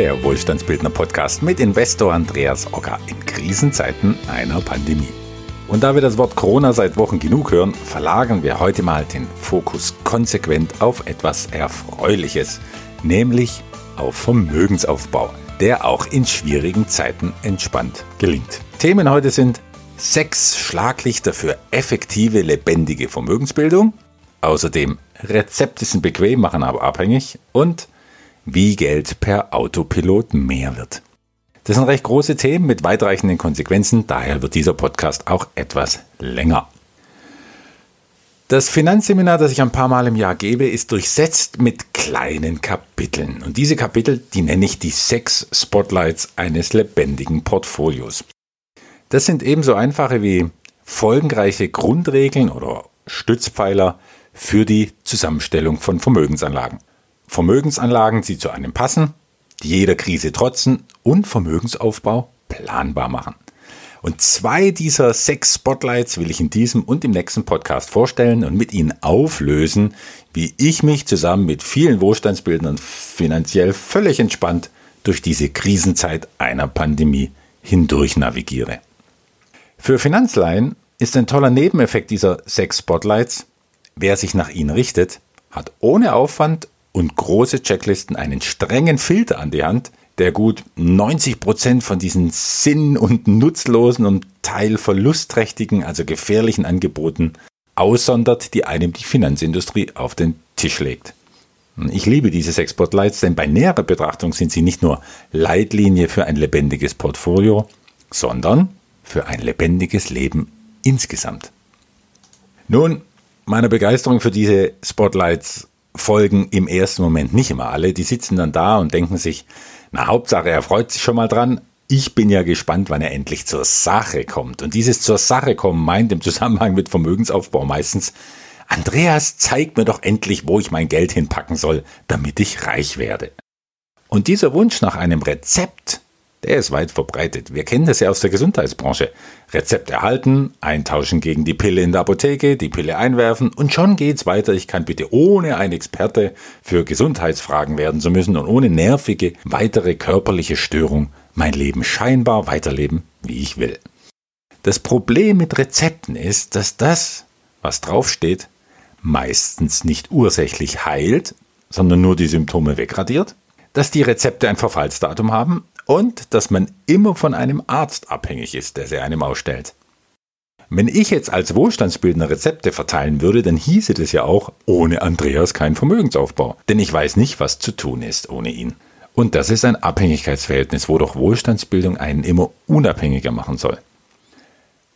der Wohlstandsbildner Podcast mit Investor Andreas Ocker in Krisenzeiten einer Pandemie. Und da wir das Wort Corona seit Wochen genug hören, verlagern wir heute mal den Fokus konsequent auf etwas Erfreuliches, nämlich auf Vermögensaufbau, der auch in schwierigen Zeiten entspannt gelingt. Themen heute sind sechs Schlaglichter für effektive, lebendige Vermögensbildung, außerdem Rezepte sind bequem, machen aber abhängig und wie Geld per Autopilot mehr wird. Das sind recht große Themen mit weitreichenden Konsequenzen, daher wird dieser Podcast auch etwas länger. Das Finanzseminar, das ich ein paar Mal im Jahr gebe, ist durchsetzt mit kleinen Kapiteln. Und diese Kapitel, die nenne ich die sechs Spotlights eines lebendigen Portfolios. Das sind ebenso einfache wie folgenreiche Grundregeln oder Stützpfeiler für die Zusammenstellung von Vermögensanlagen. Vermögensanlagen, die zu einem passen, die jeder Krise trotzen und Vermögensaufbau planbar machen. Und zwei dieser sechs Spotlights will ich in diesem und im nächsten Podcast vorstellen und mit Ihnen auflösen, wie ich mich zusammen mit vielen Wohlstandsbildern finanziell völlig entspannt durch diese Krisenzeit einer Pandemie hindurch navigiere. Für Finanzleihen ist ein toller Nebeneffekt dieser sechs Spotlights, wer sich nach ihnen richtet, hat ohne Aufwand und große Checklisten einen strengen Filter an die Hand, der gut 90 Prozent von diesen sinn- und nutzlosen und teilverlustträchtigen, also gefährlichen Angeboten aussondert, die einem die Finanzindustrie auf den Tisch legt. Ich liebe diese sechs Spotlights, denn bei näherer Betrachtung sind sie nicht nur Leitlinie für ein lebendiges Portfolio, sondern für ein lebendiges Leben insgesamt. Nun, meiner Begeisterung für diese Spotlights folgen im ersten Moment nicht immer alle. Die sitzen dann da und denken sich, na Hauptsache, er freut sich schon mal dran. Ich bin ja gespannt, wann er endlich zur Sache kommt. Und dieses zur Sache kommen meint im Zusammenhang mit Vermögensaufbau meistens, Andreas, zeig mir doch endlich, wo ich mein Geld hinpacken soll, damit ich reich werde. Und dieser Wunsch nach einem Rezept der ist weit verbreitet. Wir kennen das ja aus der Gesundheitsbranche. Rezept erhalten, eintauschen gegen die Pille in der Apotheke, die Pille einwerfen und schon geht's weiter. Ich kann bitte ohne ein Experte für Gesundheitsfragen werden zu müssen und ohne nervige weitere körperliche Störung mein Leben scheinbar weiterleben, wie ich will. Das Problem mit Rezepten ist, dass das, was draufsteht, meistens nicht ursächlich heilt, sondern nur die Symptome wegradiert, dass die Rezepte ein Verfallsdatum haben und dass man immer von einem Arzt abhängig ist, der sie einem ausstellt. Wenn ich jetzt als Wohlstandsbildner Rezepte verteilen würde, dann hieße das ja auch, ohne Andreas kein Vermögensaufbau. Denn ich weiß nicht, was zu tun ist ohne ihn. Und das ist ein Abhängigkeitsverhältnis, wo doch Wohlstandsbildung einen immer unabhängiger machen soll.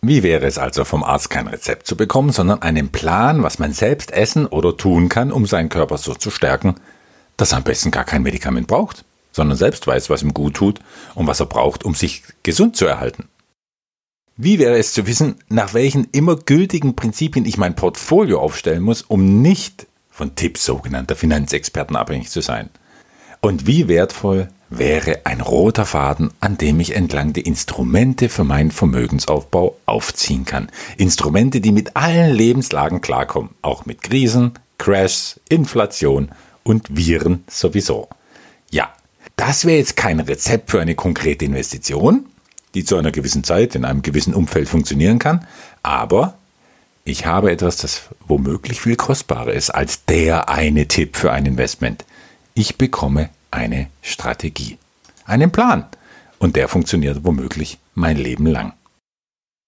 Wie wäre es also vom Arzt kein Rezept zu bekommen, sondern einen Plan, was man selbst essen oder tun kann, um seinen Körper so zu stärken, dass er am besten gar kein Medikament braucht? Sondern selbst weiß, was ihm gut tut und was er braucht, um sich gesund zu erhalten. Wie wäre es zu wissen, nach welchen immer gültigen Prinzipien ich mein Portfolio aufstellen muss, um nicht von Tipps sogenannter Finanzexperten abhängig zu sein? Und wie wertvoll wäre ein roter Faden, an dem ich entlang die Instrumente für meinen Vermögensaufbau aufziehen kann. Instrumente, die mit allen Lebenslagen klarkommen, auch mit Krisen, Crashs, Inflation und Viren sowieso. Das wäre jetzt kein Rezept für eine konkrete Investition, die zu einer gewissen Zeit in einem gewissen Umfeld funktionieren kann, aber ich habe etwas, das womöglich viel kostbarer ist als der eine Tipp für ein Investment. Ich bekomme eine Strategie, einen Plan und der funktioniert womöglich mein Leben lang.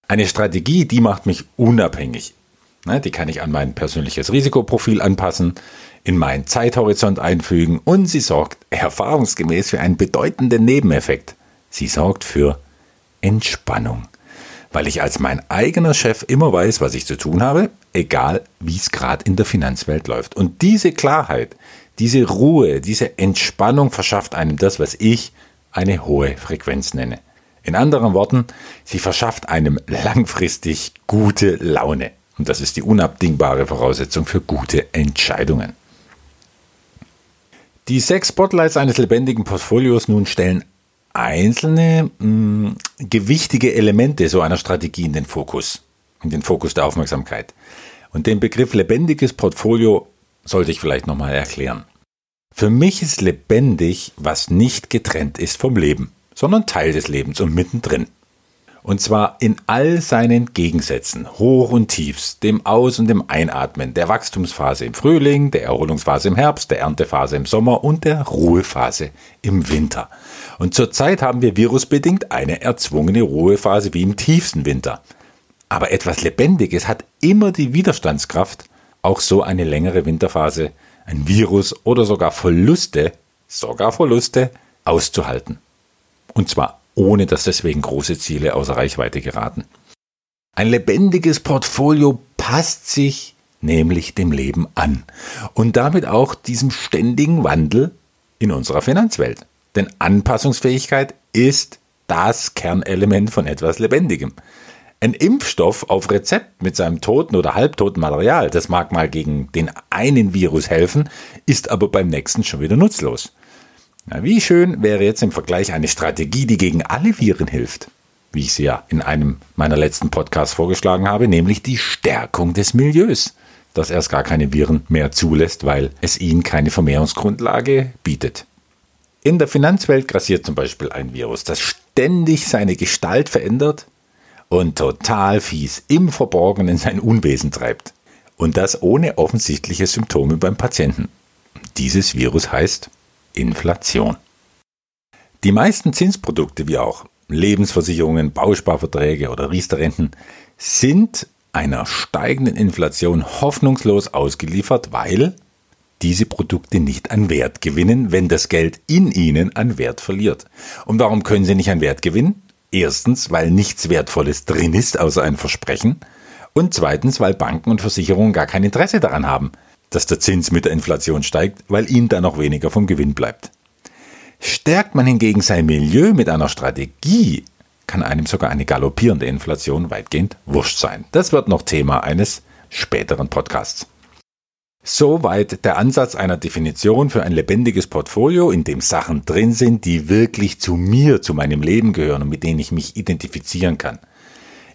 Eine Strategie, die macht mich unabhängig. Die kann ich an mein persönliches Risikoprofil anpassen in meinen Zeithorizont einfügen und sie sorgt erfahrungsgemäß für einen bedeutenden Nebeneffekt. Sie sorgt für Entspannung, weil ich als mein eigener Chef immer weiß, was ich zu tun habe, egal wie es gerade in der Finanzwelt läuft. Und diese Klarheit, diese Ruhe, diese Entspannung verschafft einem das, was ich eine hohe Frequenz nenne. In anderen Worten, sie verschafft einem langfristig gute Laune. Und das ist die unabdingbare Voraussetzung für gute Entscheidungen. Die sechs Spotlights eines lebendigen Portfolios nun stellen einzelne mh, mm, gewichtige Elemente so einer Strategie in den Fokus, in den Fokus der Aufmerksamkeit. Und den Begriff lebendiges Portfolio sollte ich vielleicht nochmal erklären. Für mich ist lebendig, was nicht getrennt ist vom Leben, sondern Teil des Lebens und mittendrin. Und zwar in all seinen Gegensätzen, Hoch und Tiefs, dem Aus- und dem Einatmen, der Wachstumsphase im Frühling, der Erholungsphase im Herbst, der Erntephase im Sommer und der Ruhephase im Winter. Und zurzeit haben wir virusbedingt eine erzwungene Ruhephase wie im tiefsten Winter. Aber etwas Lebendiges hat immer die Widerstandskraft, auch so eine längere Winterphase, ein Virus oder sogar Verluste, sogar Verluste auszuhalten. Und zwar ohne dass deswegen große Ziele außer Reichweite geraten. Ein lebendiges Portfolio passt sich nämlich dem Leben an und damit auch diesem ständigen Wandel in unserer Finanzwelt. Denn Anpassungsfähigkeit ist das Kernelement von etwas Lebendigem. Ein Impfstoff auf Rezept mit seinem toten oder halbtoten Material, das mag mal gegen den einen Virus helfen, ist aber beim nächsten schon wieder nutzlos. Na, wie schön wäre jetzt im Vergleich eine Strategie, die gegen alle Viren hilft, wie ich sie ja in einem meiner letzten Podcasts vorgeschlagen habe, nämlich die Stärkung des Milieus, das erst gar keine Viren mehr zulässt, weil es ihnen keine Vermehrungsgrundlage bietet. In der Finanzwelt grassiert zum Beispiel ein Virus, das ständig seine Gestalt verändert und total fies im Verborgenen sein Unwesen treibt. Und das ohne offensichtliche Symptome beim Patienten. Dieses Virus heißt Inflation. Die meisten Zinsprodukte wie auch Lebensversicherungen, Bausparverträge oder Riester-Renten sind einer steigenden Inflation hoffnungslos ausgeliefert, weil diese Produkte nicht an Wert gewinnen, wenn das Geld in ihnen an Wert verliert. Und warum können sie nicht an Wert gewinnen? Erstens, weil nichts Wertvolles drin ist, außer ein Versprechen. Und zweitens, weil Banken und Versicherungen gar kein Interesse daran haben, dass der Zins mit der Inflation steigt, weil ihnen dann noch weniger vom Gewinn bleibt. Stärkt man hingegen sein Milieu mit einer Strategie, kann einem sogar eine galoppierende Inflation weitgehend wurscht sein. Das wird noch Thema eines späteren Podcasts. Soweit der Ansatz einer Definition für ein lebendiges Portfolio, in dem Sachen drin sind, die wirklich zu mir, zu meinem Leben gehören und mit denen ich mich identifizieren kann.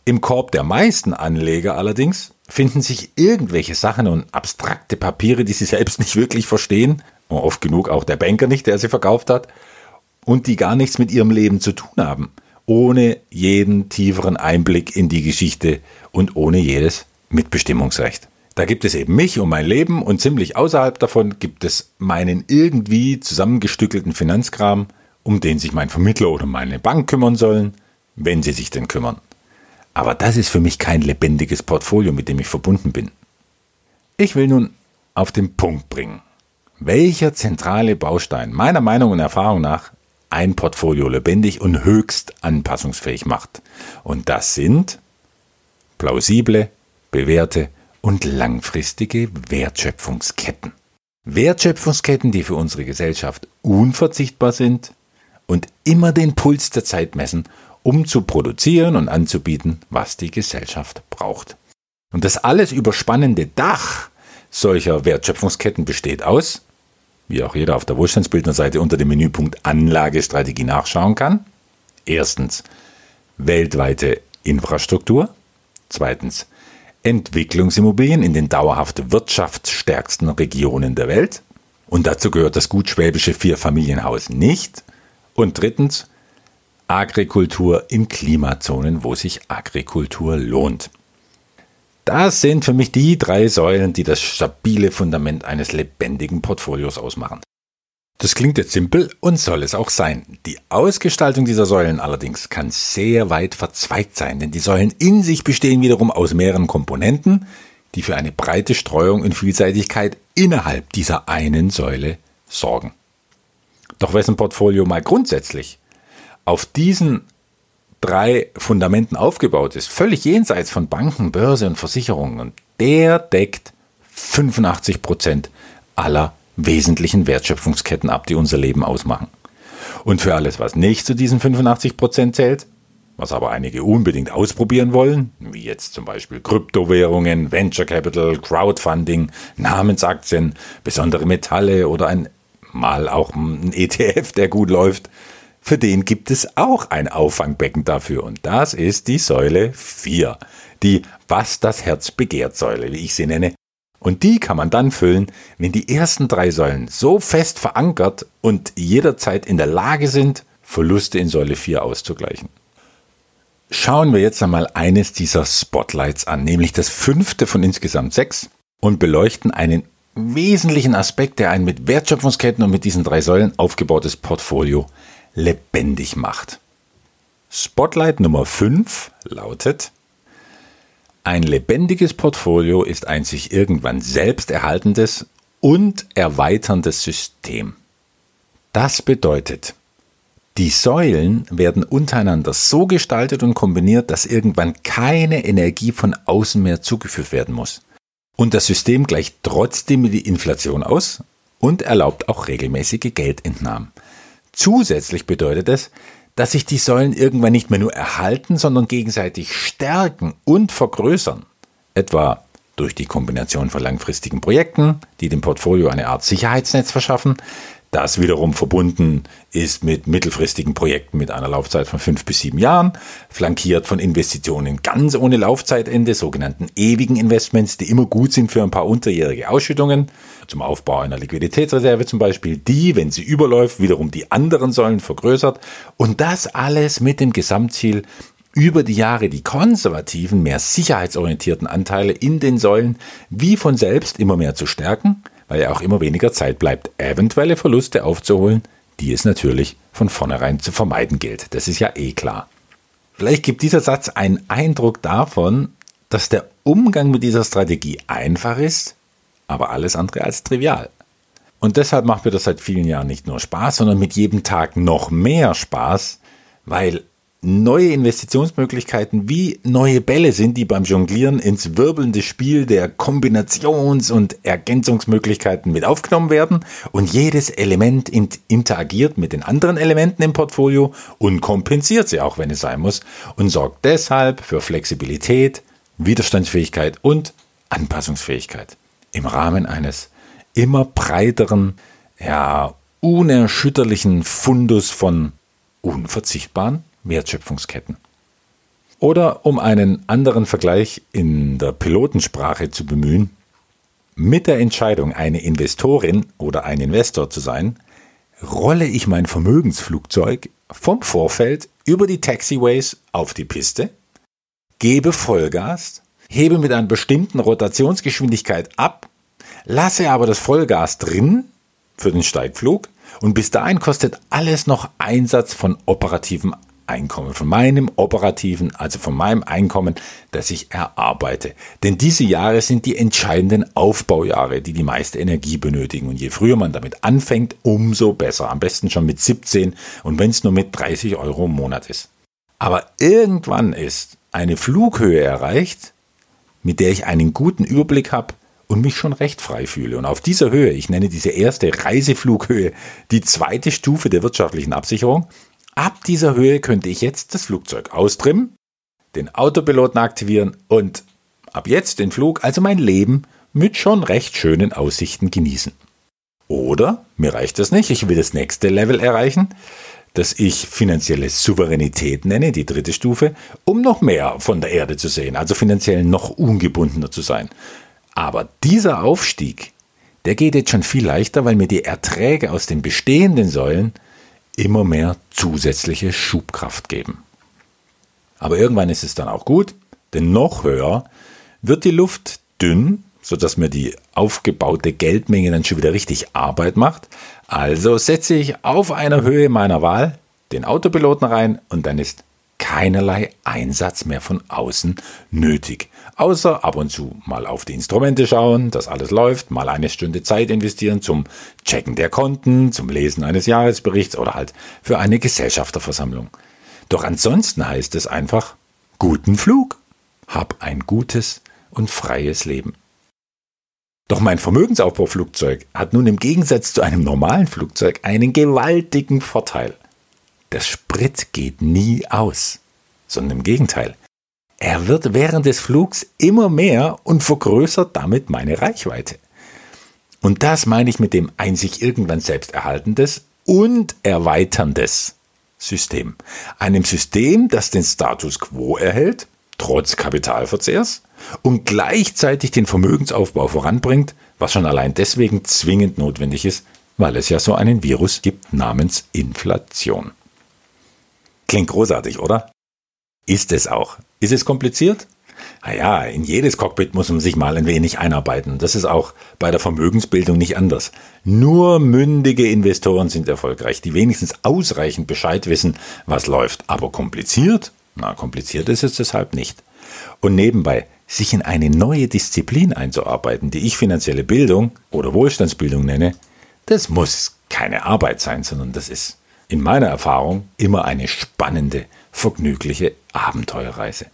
Im Korb der meisten Anleger allerdings finden sich irgendwelche Sachen und abstrakte Papiere, die sie selbst nicht wirklich verstehen, oft genug auch der Banker nicht, der sie verkauft hat, und die gar nichts mit ihrem Leben zu tun haben, ohne jeden tieferen Einblick in die Geschichte und ohne jedes Mitbestimmungsrecht. Da gibt es eben mich und mein Leben und ziemlich außerhalb davon gibt es meinen irgendwie zusammengestückelten Finanzkram, um den sich mein Vermittler oder meine Bank kümmern sollen, wenn sie sich denn kümmern. Aber das ist für mich kein lebendiges Portfolio, mit dem ich verbunden bin. Ich will nun auf den Punkt bringen, welcher zentrale Baustein meiner Meinung und Erfahrung nach ein Portfolio lebendig und höchst anpassungsfähig macht. Und das sind plausible, bewährte und langfristige Wertschöpfungsketten. Wertschöpfungsketten, die für unsere Gesellschaft unverzichtbar sind und immer den Puls der Zeit messen um zu produzieren und anzubieten, was die Gesellschaft braucht. Und das alles überspannende Dach solcher Wertschöpfungsketten besteht aus, wie auch jeder auf der Wohlstandsbildnerseite unter dem Menüpunkt Anlagestrategie nachschauen kann. Erstens weltweite Infrastruktur. Zweitens Entwicklungsimmobilien in den dauerhaft wirtschaftsstärksten Regionen der Welt. Und dazu gehört das gut schwäbische Vierfamilienhaus nicht. Und drittens Agrikultur in Klimazonen, wo sich Agrikultur lohnt. Das sind für mich die drei Säulen, die das stabile Fundament eines lebendigen Portfolios ausmachen. Das klingt jetzt simpel und soll es auch sein. Die Ausgestaltung dieser Säulen allerdings kann sehr weit verzweigt sein, denn die Säulen in sich bestehen wiederum aus mehreren Komponenten, die für eine breite Streuung und Vielseitigkeit innerhalb dieser einen Säule sorgen. Doch wessen Portfolio mal grundsätzlich auf diesen drei Fundamenten aufgebaut ist, völlig jenseits von Banken, Börse und Versicherungen. Und der deckt 85 Prozent aller wesentlichen Wertschöpfungsketten ab, die unser Leben ausmachen. Und für alles, was nicht zu diesen 85 Prozent zählt, was aber einige unbedingt ausprobieren wollen, wie jetzt zum Beispiel Kryptowährungen, Venture Capital, Crowdfunding, Namensaktien, besondere Metalle oder ein mal auch ein ETF, der gut läuft, für den gibt es auch ein Auffangbecken dafür. Und das ist die Säule 4. Die Was das Herz begehrt Säule, wie ich sie nenne. Und die kann man dann füllen, wenn die ersten drei Säulen so fest verankert und jederzeit in der Lage sind, Verluste in Säule 4 auszugleichen. Schauen wir jetzt einmal eines dieser Spotlights an, nämlich das fünfte von insgesamt sechs und beleuchten einen wesentlichen Aspekt, der ein mit Wertschöpfungsketten und mit diesen drei Säulen aufgebautes Portfolio lebendig macht. Spotlight Nummer 5 lautet, ein lebendiges Portfolio ist ein sich irgendwann selbst erhaltendes und erweiterndes System. Das bedeutet, die Säulen werden untereinander so gestaltet und kombiniert, dass irgendwann keine Energie von außen mehr zugeführt werden muss. Und das System gleicht trotzdem die Inflation aus und erlaubt auch regelmäßige Geldentnahmen. Zusätzlich bedeutet es, dass sich die Säulen irgendwann nicht mehr nur erhalten, sondern gegenseitig stärken und vergrößern. Etwa durch die Kombination von langfristigen Projekten, die dem Portfolio eine Art Sicherheitsnetz verschaffen, das wiederum verbunden ist mit mittelfristigen Projekten mit einer Laufzeit von fünf bis sieben Jahren, flankiert von Investitionen ganz ohne Laufzeitende, sogenannten ewigen Investments, die immer gut sind für ein paar unterjährige Ausschüttungen, zum Aufbau einer Liquiditätsreserve zum Beispiel, die, wenn sie überläuft, wiederum die anderen Säulen vergrößert. Und das alles mit dem Gesamtziel, über die Jahre die konservativen, mehr sicherheitsorientierten Anteile in den Säulen wie von selbst immer mehr zu stärken weil ja auch immer weniger Zeit bleibt, eventuelle Verluste aufzuholen, die es natürlich von vornherein zu vermeiden gilt. Das ist ja eh klar. Vielleicht gibt dieser Satz einen Eindruck davon, dass der Umgang mit dieser Strategie einfach ist, aber alles andere als trivial. Und deshalb macht mir das seit vielen Jahren nicht nur Spaß, sondern mit jedem Tag noch mehr Spaß, weil neue Investitionsmöglichkeiten wie neue Bälle sind, die beim Jonglieren ins wirbelnde Spiel der Kombinations- und Ergänzungsmöglichkeiten mit aufgenommen werden. Und jedes Element interagiert mit den anderen Elementen im Portfolio und kompensiert sie auch, wenn es sein muss und sorgt deshalb für Flexibilität, Widerstandsfähigkeit und Anpassungsfähigkeit im Rahmen eines immer breiteren, ja, unerschütterlichen Fundus von unverzichtbaren Wertschöpfungsketten. Oder um einen anderen Vergleich in der Pilotensprache zu bemühen, mit der Entscheidung, eine Investorin oder ein Investor zu sein, rolle ich mein Vermögensflugzeug vom Vorfeld über die Taxiways auf die Piste, gebe Vollgas, hebe mit einer bestimmten Rotationsgeschwindigkeit ab, lasse aber das Vollgas drin für den Steigflug und bis dahin kostet alles noch Einsatz von operativem Einkommen, von meinem operativen, also von meinem Einkommen, das ich erarbeite. Denn diese Jahre sind die entscheidenden Aufbaujahre, die die meiste Energie benötigen. Und je früher man damit anfängt, umso besser. Am besten schon mit 17 und wenn es nur mit 30 Euro im Monat ist. Aber irgendwann ist eine Flughöhe erreicht, mit der ich einen guten Überblick habe und mich schon recht frei fühle. Und auf dieser Höhe, ich nenne diese erste Reiseflughöhe die zweite Stufe der wirtschaftlichen Absicherung, Ab dieser Höhe könnte ich jetzt das Flugzeug austrimmen, den Autopiloten aktivieren und ab jetzt den Flug, also mein Leben, mit schon recht schönen Aussichten genießen. Oder mir reicht das nicht, ich will das nächste Level erreichen, das ich finanzielle Souveränität nenne, die dritte Stufe, um noch mehr von der Erde zu sehen, also finanziell noch ungebundener zu sein. Aber dieser Aufstieg, der geht jetzt schon viel leichter, weil mir die Erträge aus den bestehenden Säulen immer mehr zusätzliche Schubkraft geben. Aber irgendwann ist es dann auch gut, denn noch höher wird die Luft dünn, sodass mir die aufgebaute Geldmenge dann schon wieder richtig Arbeit macht. Also setze ich auf einer Höhe meiner Wahl den Autopiloten rein und dann ist keinerlei Einsatz mehr von außen nötig. Außer ab und zu mal auf die Instrumente schauen, dass alles läuft, mal eine Stunde Zeit investieren zum Checken der Konten, zum Lesen eines Jahresberichts oder halt für eine Gesellschafterversammlung. Doch ansonsten heißt es einfach, guten Flug, hab ein gutes und freies Leben. Doch mein Vermögensaufbauflugzeug hat nun im Gegensatz zu einem normalen Flugzeug einen gewaltigen Vorteil. Der Sprit geht nie aus, sondern im Gegenteil. Er wird während des Flugs immer mehr und vergrößert damit meine Reichweite. Und das meine ich mit dem ein sich irgendwann selbst erhaltendes und erweiterndes System. Einem System, das den Status quo erhält, trotz Kapitalverzehrs und gleichzeitig den Vermögensaufbau voranbringt, was schon allein deswegen zwingend notwendig ist, weil es ja so einen Virus gibt namens Inflation. Klingt großartig, oder? Ist es auch. Ist es kompliziert? Naja, in jedes Cockpit muss man sich mal ein wenig einarbeiten. Das ist auch bei der Vermögensbildung nicht anders. Nur mündige Investoren sind erfolgreich, die wenigstens ausreichend Bescheid wissen, was läuft. Aber kompliziert? Na, kompliziert ist es deshalb nicht. Und nebenbei, sich in eine neue Disziplin einzuarbeiten, die ich finanzielle Bildung oder Wohlstandsbildung nenne, das muss keine Arbeit sein, sondern das ist in meiner Erfahrung immer eine spannende, vergnügliche Abenteuerreise.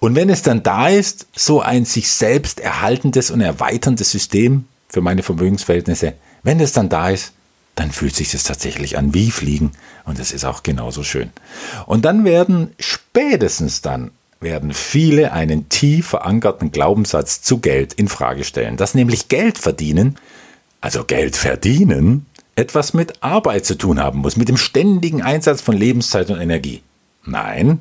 Und wenn es dann da ist, so ein sich selbst erhaltendes und erweiterndes System für meine Vermögensverhältnisse, wenn es dann da ist, dann fühlt sich das tatsächlich an wie Fliegen und es ist auch genauso schön. Und dann werden spätestens dann werden viele einen tief verankerten Glaubenssatz zu Geld in Frage stellen, dass nämlich Geld verdienen, also Geld verdienen, etwas mit Arbeit zu tun haben muss, mit dem ständigen Einsatz von Lebenszeit und Energie. Nein,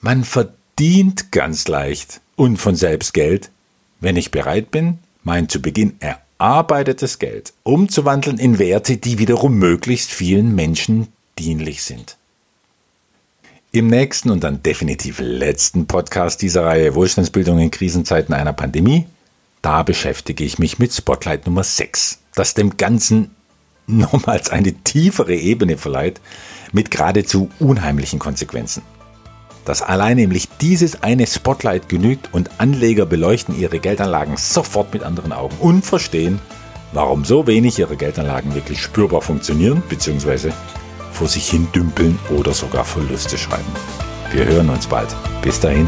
man verdient ganz leicht und von selbst Geld, wenn ich bereit bin, mein zu Beginn erarbeitetes Geld umzuwandeln in Werte, die wiederum möglichst vielen Menschen dienlich sind. Im nächsten und dann definitiv letzten Podcast dieser Reihe Wohlstandsbildung in Krisenzeiten einer Pandemie, da beschäftige ich mich mit Spotlight Nummer 6, das dem Ganzen nochmals eine tiefere Ebene verleiht, mit geradezu unheimlichen Konsequenzen. Dass allein nämlich dieses eine Spotlight genügt und Anleger beleuchten ihre Geldanlagen sofort mit anderen Augen und verstehen, warum so wenig ihre Geldanlagen wirklich spürbar funktionieren bzw vor sich hin dümpeln oder sogar Verluste schreiben. Wir hören uns bald. Bis dahin.